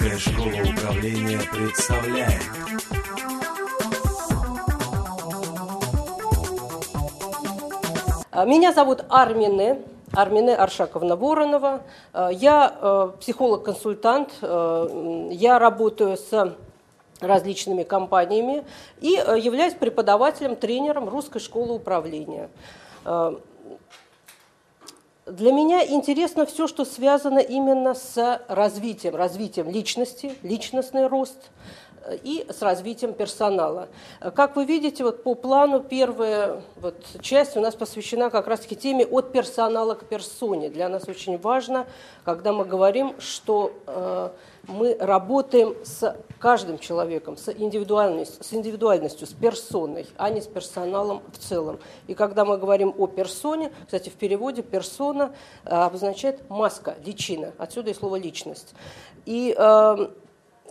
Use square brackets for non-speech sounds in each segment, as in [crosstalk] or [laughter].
Русская школа управления представляет А, Меня зовут Армине, Армине Аршаковна Воронова. А, Я э, психолог-консультант, э, я работаю с различными компаниями и э, являюсь преподавателем, тренером Русской школы управления. Для меня интересно все, что связано именно с развитием, развитием личности, личностный рост и с развитием персонала. Э, Как вы видите, вот по плану первая вот часть у нас посвящена как раз-таки теме от персонала к персоне. Для нас очень важно, когда мы говорим, что э, мы работаем с каждым человеком, с индивидуальностью, с индивидуальностью, с персоной, а не с персоналом в целом. И когда мы говорим о персоне, кстати, в переводе персона э, обозначает маска, личина, отсюда и слово личность. И э,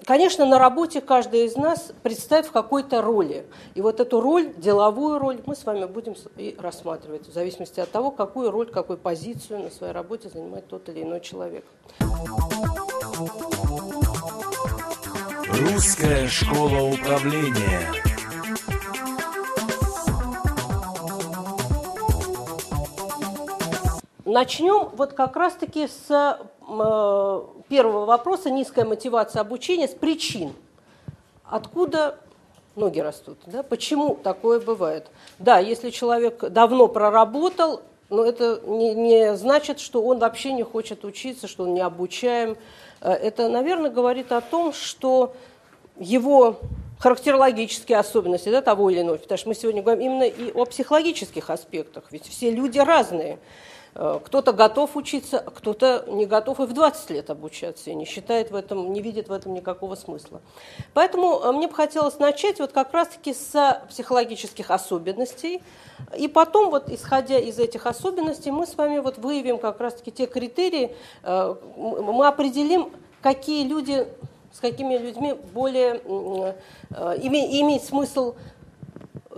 Конечно, на работе каждый из нас представит в какой-то роли. И вот эту роль, деловую роль, мы с вами будем и рассматривать, в зависимости от того, какую роль, какую позицию на своей работе занимает тот или иной человек. Русская школа управления. Начнем вот как раз-таки с э, первого вопроса, низкая мотивация обучения, с причин. Откуда ноги растут? Да? Почему такое бывает? Да, если человек давно проработал, но это не, не значит, что он вообще не хочет учиться, что он не обучаем. Э, Это, наверное, говорит о том, что его характерологические особенности да, того или иного, потому что мы сегодня говорим именно и о психологических аспектах, ведь все люди разные. Э, Кто-то готов учиться, а кто-то не готов и в 20 лет обучаться, и не считает в этом, не видит в этом никакого смысла. Поэтому э, мне бы хотелось начать вот как раз-таки с психологических особенностей, и потом, вот, исходя из этих особенностей, мы с вами вот выявим как раз-таки те критерии, э, мы определим, какие люди, с какими людьми более э, смысл э,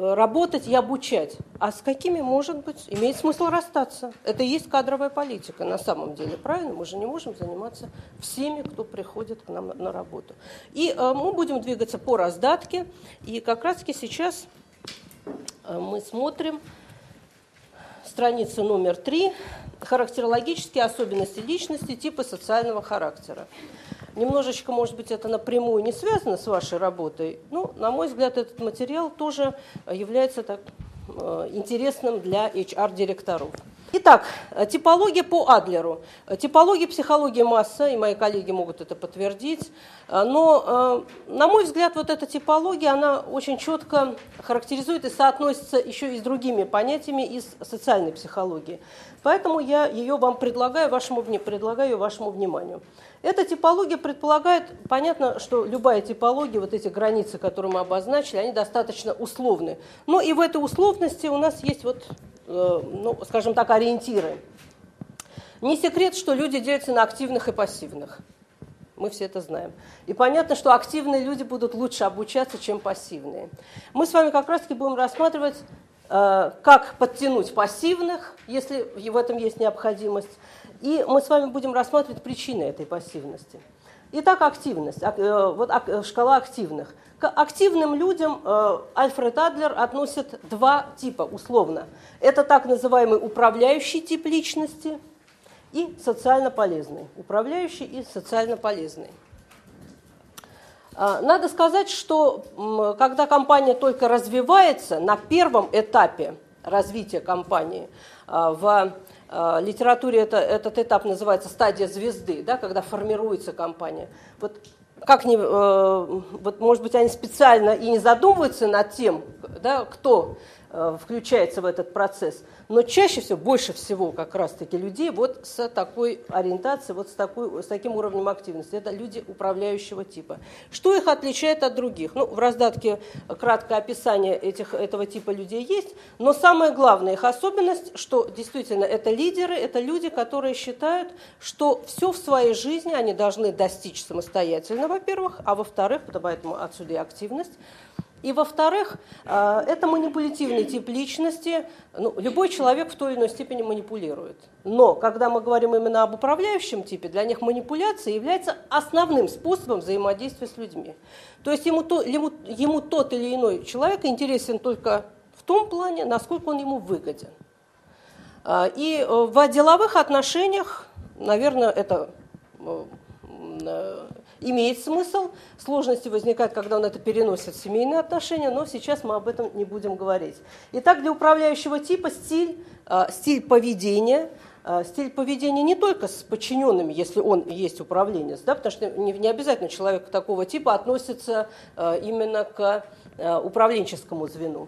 работать и обучать. А с какими, может быть, имеет смысл расстаться. Это и есть кадровая политика на самом деле, правильно? Мы же не можем заниматься всеми, кто приходит к нам на- работу. И э, мы будем двигаться по раздатке. И как раз-таки сейчас э, мы смотрим страница номер три. Характерологические особенности личности, типы социального характера. Немножечко, может быть, это напрямую не связано с вашей работой, но, на мой взгляд, этот материал тоже является так, э, интересным для HR-директоров. Итак, э, типология по Адлеру. Э, Типология психологии масса, и мои коллеги могут это подтвердить. Э, Но, на мой взгляд, вот эта типология, она очень четко характеризует и соотносится еще и с другими понятиями из социальной психологии. Поэтому я ее вам предлагаю вашему, предлагаю вашему вниманию. Эта типология предполагает, понятно, что любая типология, вот эти границы, которые мы обозначили, они достаточно условны. Но и в этой условности у нас есть вот, ну, скажем так, ориентиры. Не секрет, что люди делятся на активных и пассивных. Мы все это знаем. И понятно, что активные люди будут лучше обучаться, чем пассивные. Мы с вами как раз-таки будем рассматривать, э, как подтянуть пассивных, если в этом есть необходимость. И мы с вами будем рассматривать причины этой пассивности. Итак, активность. Ак- э, Вот э, шкала активных. К активным людям э, Альфред Адлер относит два типа, условно. Это так называемый управляющий тип личности и социально полезный. Управляющий и социально полезный. А, Надо сказать, что когда компания только развивается, на первом этапе развития компании, а, в литературе это, этот этап называется стадия звезды, да, когда формируется компания. Вот как не, э, вот, может быть, они специально и не задумываются над тем, да, кто э, включается в этот процесс, но чаще всего, больше всего как раз-таки людей вот с такой ориентацией, вот с, такой, с таким уровнем активности. Это люди управляющего типа. Что их отличает от других? Ну, в раздатке краткое описание этих, этого типа людей есть, но самая главная их особенность, что действительно это лидеры, это люди, которые считают, что все в своей жизни они должны достичь самостоятельно, во-первых, а во-вторых, поэтому отсюда и активность, И во-вторых, э, это манипулятивный тип личности. Ну, любой человек в той или иной степени манипулирует. Но когда мы говорим именно об управляющем типе, для них манипуляция является основным способом взаимодействия с людьми. То есть ему, то, ему, ему тот или иной человек интересен только в том плане, насколько он ему выгоден. А, и э, в деловых отношениях, наверное, это э, имеет смысл. Сложности возникают, когда он это переносит в семейные отношения, но сейчас мы об этом не будем говорить. Итак, для управляющего типа стиль, а, стиль поведения а, стиль поведения не только с подчиненными, если он есть управленец, да, потому что не, не обязательно человек такого типа относится а, именно к управленческому звену.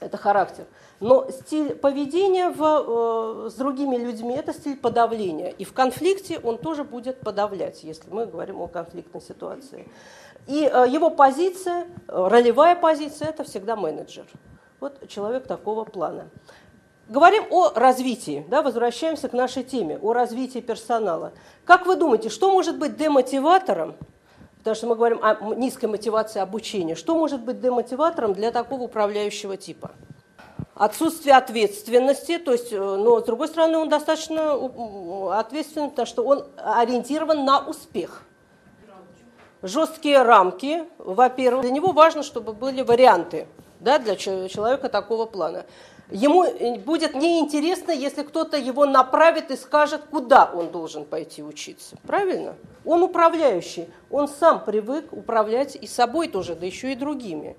Это характер. Но стиль поведения в, э, с другими людьми – это стиль подавления. И в конфликте он тоже будет подавлять, если мы говорим о конфликтной ситуации. И э, его позиция, ролевая позиция – это всегда менеджер. Вот человек такого плана. Говорим о развитии, да, возвращаемся к нашей теме, о развитии персонала. Как вы думаете, что может быть демотиватором, потому что мы говорим о низкой мотивации обучения, что может быть демотиватором для такого управляющего типа? отсутствие ответственности, то есть, э, но с другой стороны он достаточно ответственный, потому что он ориентирован на успех. Жесткие рамки, во-первых, для него важно, чтобы были варианты да, для человека такого плана. Ему э, будет неинтересно, если кто-то его направит и скажет, куда он должен пойти учиться. Правильно? Он управляющий, он сам привык управлять и собой тоже, да еще и другими.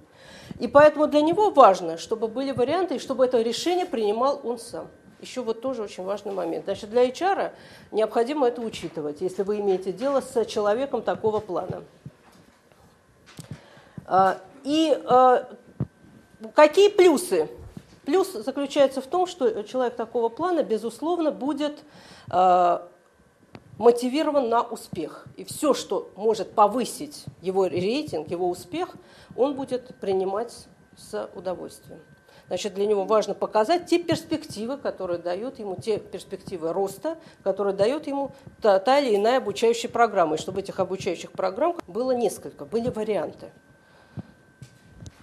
И поэтому для него важно, чтобы были варианты, и чтобы это решение принимал он сам. Еще вот тоже очень важный момент. Значит, для HR необходимо это учитывать, если вы имеете дело с человеком такого плана. А, и а, какие плюсы? Плюс заключается в том, что человек такого плана, безусловно, будет а, мотивирован на успех. И все, что может повысить его рейтинг, его успех, он будет принимать с удовольствием. Значит, для него важно показать те перспективы, которые дают ему, те перспективы роста, которые дает ему та, та или иная обучающая программа. И чтобы этих обучающих программ было несколько, были варианты.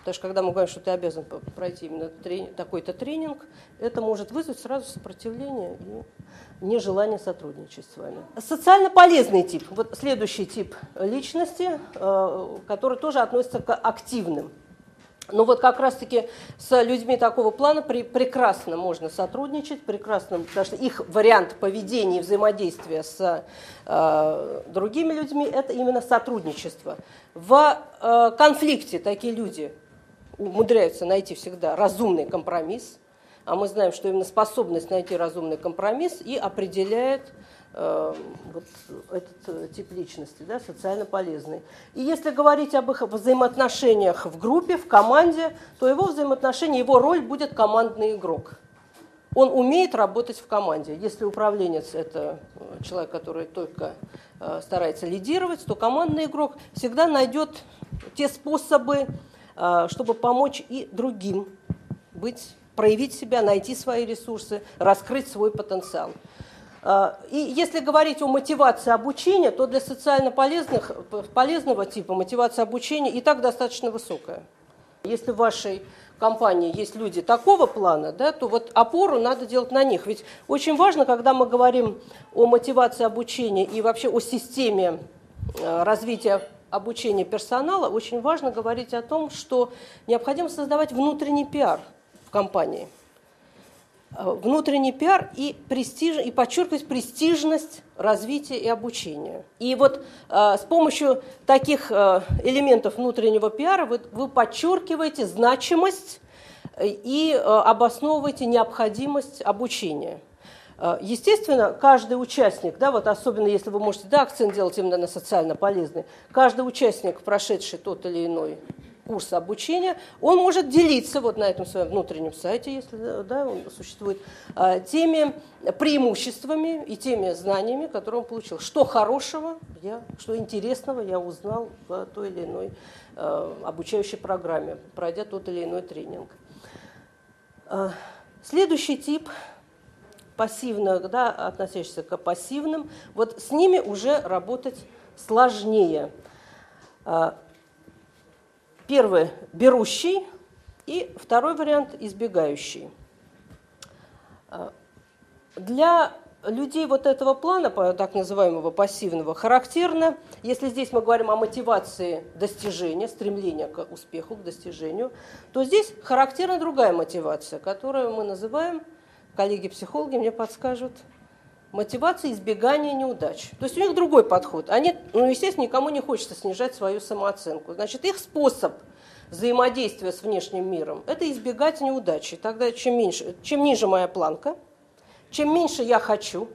Потому что когда мы говорим, что ты обязан пройти именно такой-то тренинг, это может вызвать сразу сопротивление и нежелание сотрудничать с вами. Социально полезный тип. Вот следующий тип личности, э, который тоже относится к активным. Но вот как раз-таки с людьми такого плана при, прекрасно можно сотрудничать, прекрасно, потому что их вариант поведения и взаимодействия с э, другими людьми – это именно сотрудничество. В э, конфликте такие люди умудряются найти всегда разумный компромисс, а мы знаем, что именно способность найти разумный компромисс и определяет э, вот этот э, тип личности, да, социально полезный. И если говорить об их взаимоотношениях в группе, в команде, то его взаимоотношения, его роль будет командный игрок. Он умеет работать в команде. Если управленец – это э, человек, который только э, старается лидировать, то командный игрок всегда найдет те способы чтобы помочь и другим быть, проявить себя, найти свои ресурсы, раскрыть свой потенциал. Э, и если говорить о мотивации обучения, то для социально полезных, полезного типа мотивация обучения и так достаточно высокая. Если в вашей компании есть люди такого плана, да, то вот опору надо делать на них. Ведь очень важно, когда мы говорим о мотивации обучения и вообще о системе э, развития обучения персонала, очень важно говорить о том, что необходимо создавать внутренний пиар в компании. Э, внутренний пиар и, престиж, и подчеркивать престижность развития и обучения. И вот э, с помощью таких э, элементов внутреннего пиара вы, вы подчеркиваете значимость э, и э, обосновываете необходимость обучения. Э, естественно, каждый участник, да, вот особенно если вы можете да, акцент делать именно на социально полезный, каждый участник, прошедший тот или иной курс обучения, он может делиться вот на этом своем внутреннем сайте, если да, он существует, э, теми преимуществами и теми знаниями, которые он получил. Что хорошего, я, что интересного я узнал в той или иной э, обучающей программе, пройдя тот или иной тренинг. Следующий тип пассивных, да, относящихся к пассивным, вот с ними уже работать сложнее. А, Первый – берущий, и второй вариант – избегающий. А, для людей вот этого плана, так называемого пассивного, характерно, если здесь мы говорим о мотивации достижения, стремления к успеху, к достижению, то здесь характерна другая мотивация, которую мы называем, коллеги-психологи мне подскажут, мотивация избегания неудач. То есть у них другой подход. Они, ну, естественно, никому не хочется снижать свою самооценку. Значит, их способ взаимодействия с внешним миром – это избегать неудачи. Тогда чем, меньше, чем ниже моя планка – чем меньше я хочу,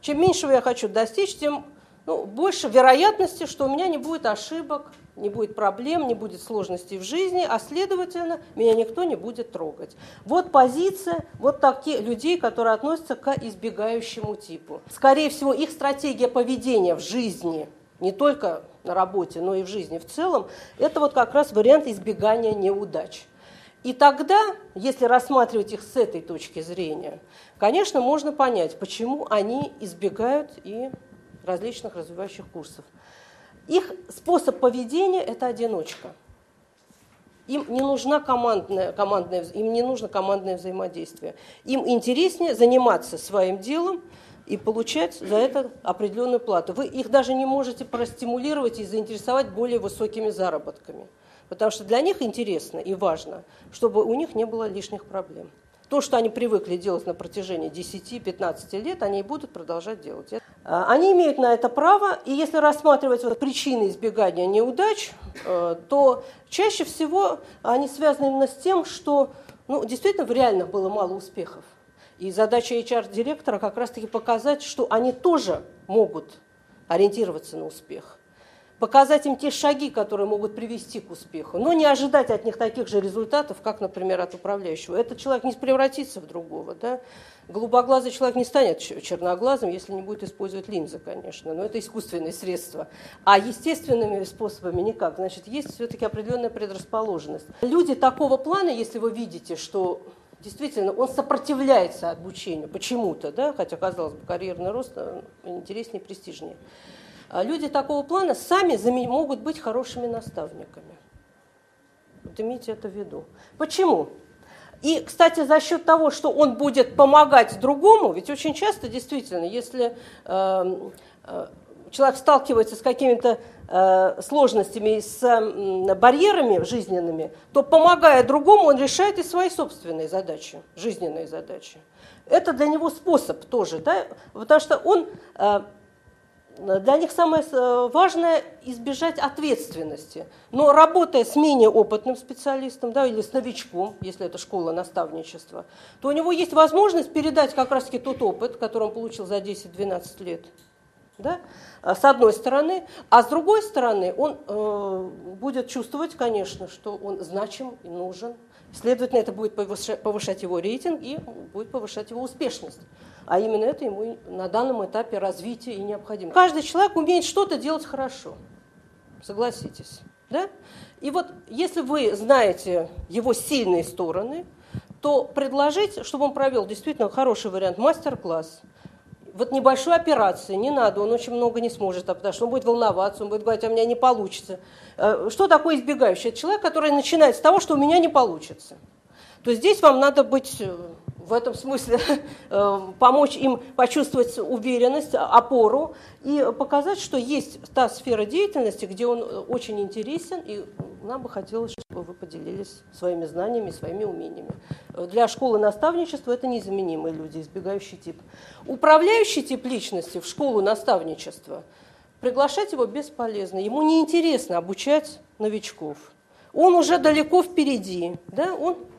чем меньше я хочу достичь, тем ну, больше вероятности, что у меня не будет ошибок, не будет проблем, не будет сложностей в жизни, а следовательно, меня никто не будет трогать. Вот позиция вот таких людей, которые относятся к избегающему типу. Скорее всего, их стратегия поведения в жизни, не только на работе, но и в жизни в целом, это вот как раз вариант избегания неудач. И тогда, если рассматривать их с этой точки зрения, конечно, можно понять, почему они избегают и различных развивающих курсов. Их способ поведения – это одиночка. Им не, нужна командная, командная, им не нужно командное взаимодействие. Им интереснее заниматься своим делом и получать за это определенную плату. Вы их даже не можете простимулировать и заинтересовать более высокими заработками – потому что для них интересно и важно, чтобы у них не было лишних проблем. То, что они привыкли делать на протяжении 10-15 лет, они и будут продолжать делать. А, они имеют на это право, и если рассматривать вот причины избегания неудач, э, то чаще всего они связаны именно с тем, что ну, действительно в реальных было мало успехов. И задача HR-директора как раз-таки показать, что они тоже могут ориентироваться на успех показать им те шаги, которые могут привести к успеху, но не ожидать от них таких же результатов, как, например, от управляющего. Этот человек не превратится в другого. Да? Голубоглазый человек не станет черноглазым, если не будет использовать линзы, конечно, но это искусственные средства. А естественными способами никак. Значит, есть все-таки определенная предрасположенность. Люди такого плана, если вы видите, что действительно он сопротивляется обучению почему-то, да, хотя, казалось бы, карьерный рост э, интереснее, престижнее, люди такого плана сами могут быть хорошими наставниками. Вот имейте это в виду. Почему? И, кстати, за счет того, что он будет помогать другому, ведь очень часто, действительно, если э, э, человек сталкивается с какими-то э, сложностями, с э, барьерами жизненными, то, помогая другому, он решает и свои собственные задачи, жизненные задачи. Это для него способ тоже, да? потому что он э, для них самое э, важное – избежать ответственности. Но работая с менее опытным специалистом да, или с новичком, если это школа наставничества, то у него есть возможность передать как раз-таки тот опыт, который он получил за 10-12 лет. Да? С одной стороны. А с другой стороны, он э, будет чувствовать, конечно, что он значим и нужен. Следовательно, это будет повышать его рейтинг и будет повышать его успешность. А именно это ему на данном этапе развития и необходимо. Каждый человек умеет что-то делать хорошо. Согласитесь. Да? И вот если вы знаете его сильные стороны, то предложить, чтобы он провел действительно хороший вариант мастер-класс, вот небольшой операции не надо, он очень много не сможет, а потому что он будет волноваться, он будет говорить, а у меня не получится. Э, что такое избегающий? Это человек, который начинает с того, что у меня не получится. То здесь вам надо быть э, в этом смысле [laughs] э, помочь им почувствовать уверенность, опору и показать, что есть та сфера деятельности, где он э, очень интересен, и нам бы хотелось, чтобы вы поделились своими знаниями, своими умениями. Для школы наставничества это незаменимые люди, избегающий тип. Управляющий тип личности в школу наставничества приглашать его бесполезно. Ему неинтересно обучать новичков. Он уже далеко впереди, да? он Э,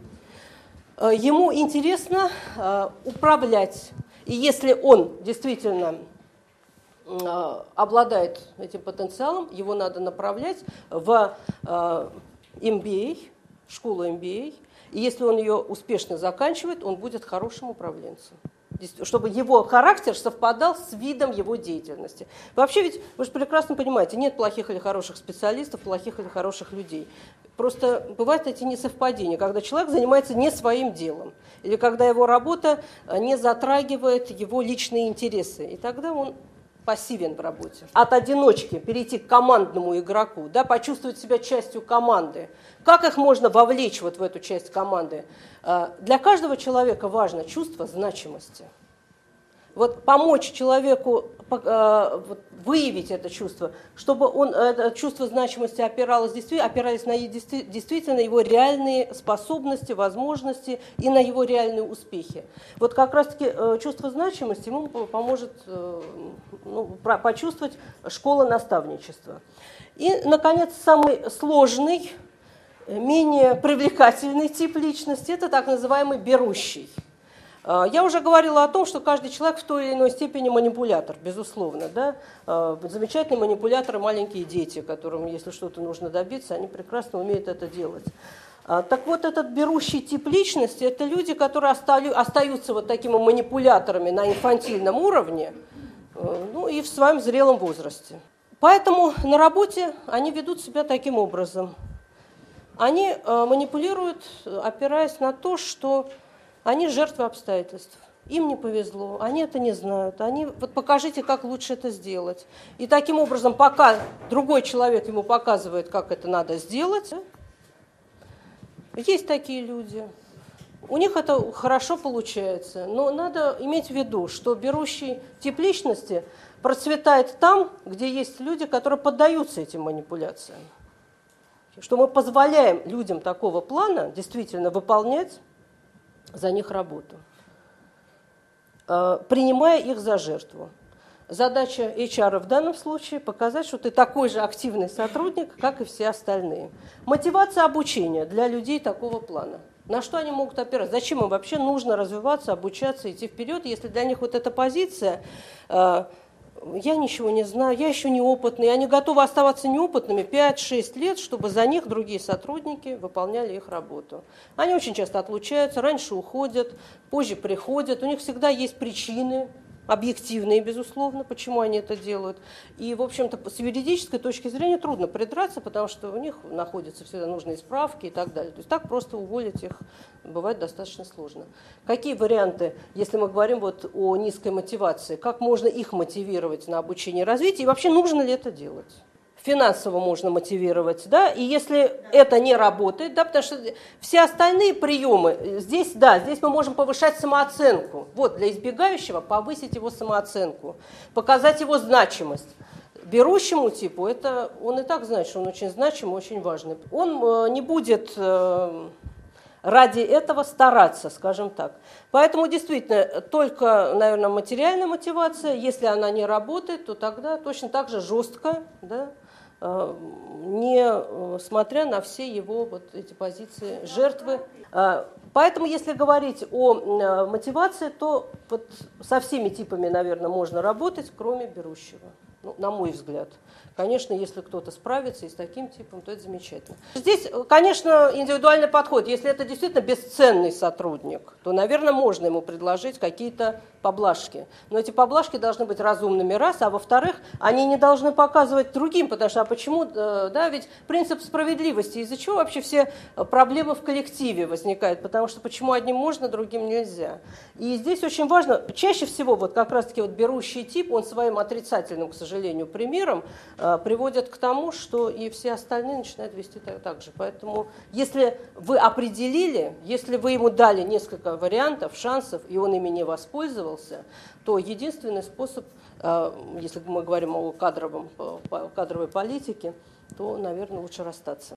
ему интересно э, управлять. И если он действительно э, обладает этим потенциалом, его надо направлять в MBA, школу MBA. И если он ее успешно заканчивает, он будет хорошим управленцем чтобы его характер совпадал с видом его деятельности. Вообще ведь, вы же прекрасно понимаете, нет плохих или хороших специалистов, плохих или хороших людей. Просто бывают эти несовпадения, когда человек занимается не своим делом, или когда его работа э, не затрагивает его личные интересы. И тогда он пассивен в работе. От одиночки перейти к командному игроку, да, почувствовать себя частью команды. Как их можно вовлечь вот в эту часть команды? А, для каждого человека важно чувство значимости – вот помочь человеку выявить это чувство, чтобы он, это чувство значимости опиралось, опирались на действительно его реальные способности, возможности и на его реальные успехи. Вот как раз-таки э, чувство значимости ему поможет э, ну, почувствовать школа наставничества. И, наконец, самый сложный, менее привлекательный тип личности – это так называемый берущий – я уже говорила о том, что каждый человек в той или иной степени манипулятор, безусловно. Да? А, замечательные манипуляторы – маленькие дети, которым, если что-то нужно добиться, они прекрасно умеют это делать. А, так вот, этот берущий тип личности – это люди, которые остаются вот такими манипуляторами на инфантильном уровне, ну и в своем зрелом возрасте. Поэтому на работе они ведут себя таким образом. Они манипулируют, опираясь на то, что они жертвы обстоятельств. Им не повезло, они это не знают. Они, вот покажите, как лучше это сделать. И таким образом, пока другой человек ему показывает, как это надо сделать, есть такие люди. У них это хорошо получается, но надо иметь в виду, что берущий тип личности процветает там, где есть люди, которые поддаются этим манипуляциям. Что мы позволяем людям такого плана действительно выполнять за них работу, э, принимая их за жертву. Задача HR в данном случае показать, что ты такой же активный сотрудник, как и все остальные. Мотивация обучения для людей такого плана. На что они могут опираться? Зачем им вообще нужно развиваться, обучаться, идти вперед, если для них вот эта позиция э, я ничего не знаю, я еще неопытный. Они готовы оставаться неопытными 5-6 лет, чтобы за них другие сотрудники выполняли их работу. Они очень часто отлучаются, раньше уходят, позже приходят. У них всегда есть причины, объективные, безусловно, почему они это делают. И, в общем-то, с юридической точки зрения трудно придраться, потому что у них находятся всегда нужные справки и так далее. То есть так просто уволить их бывает достаточно сложно. Какие варианты, если мы говорим вот о низкой мотивации, как можно их мотивировать на обучение и развитие, и вообще нужно ли это делать? Финансово можно мотивировать, да, и если это не работает, да, потому что все остальные приемы, здесь, да, здесь мы можем повышать самооценку, вот, для избегающего повысить его самооценку, показать его значимость. Берущему типу, это он и так знает, что он очень значимый, очень важный. Он э, не будет э, ради этого стараться, скажем так. Поэтому действительно только, наверное, материальная мотивация, если она не работает, то тогда точно так же жестко, да, Э, не э, смотря на все его вот эти позиции жертвы. Э, поэтому, если говорить о мотивации, то вот со всеми типами, наверное, можно работать, кроме берущего, ну, на мой взгляд. Конечно, если кто-то справится и с таким типом, то это замечательно. Здесь, конечно, индивидуальный подход. Если это действительно бесценный сотрудник, то, наверное, можно ему предложить какие-то поблажки. Но эти поблажки должны быть разумными, раз, а во-вторых, они не должны показывать другим, потому что, а почему, э, да, ведь принцип справедливости, из-за чего вообще все проблемы в коллективе возникают, потому что почему одним можно, другим нельзя. И здесь очень важно, чаще всего вот как раз-таки вот берущий тип, он своим отрицательным, к сожалению, примером э, приводит к тому, что и все остальные начинают вести так, так же. Поэтому если вы определили, если вы ему дали несколько вариантов, шансов, и он ими не воспользовался, воспользовался, то единственный способ, э, если мы говорим о кадровом, кадровой политике, то, наверное, лучше расстаться.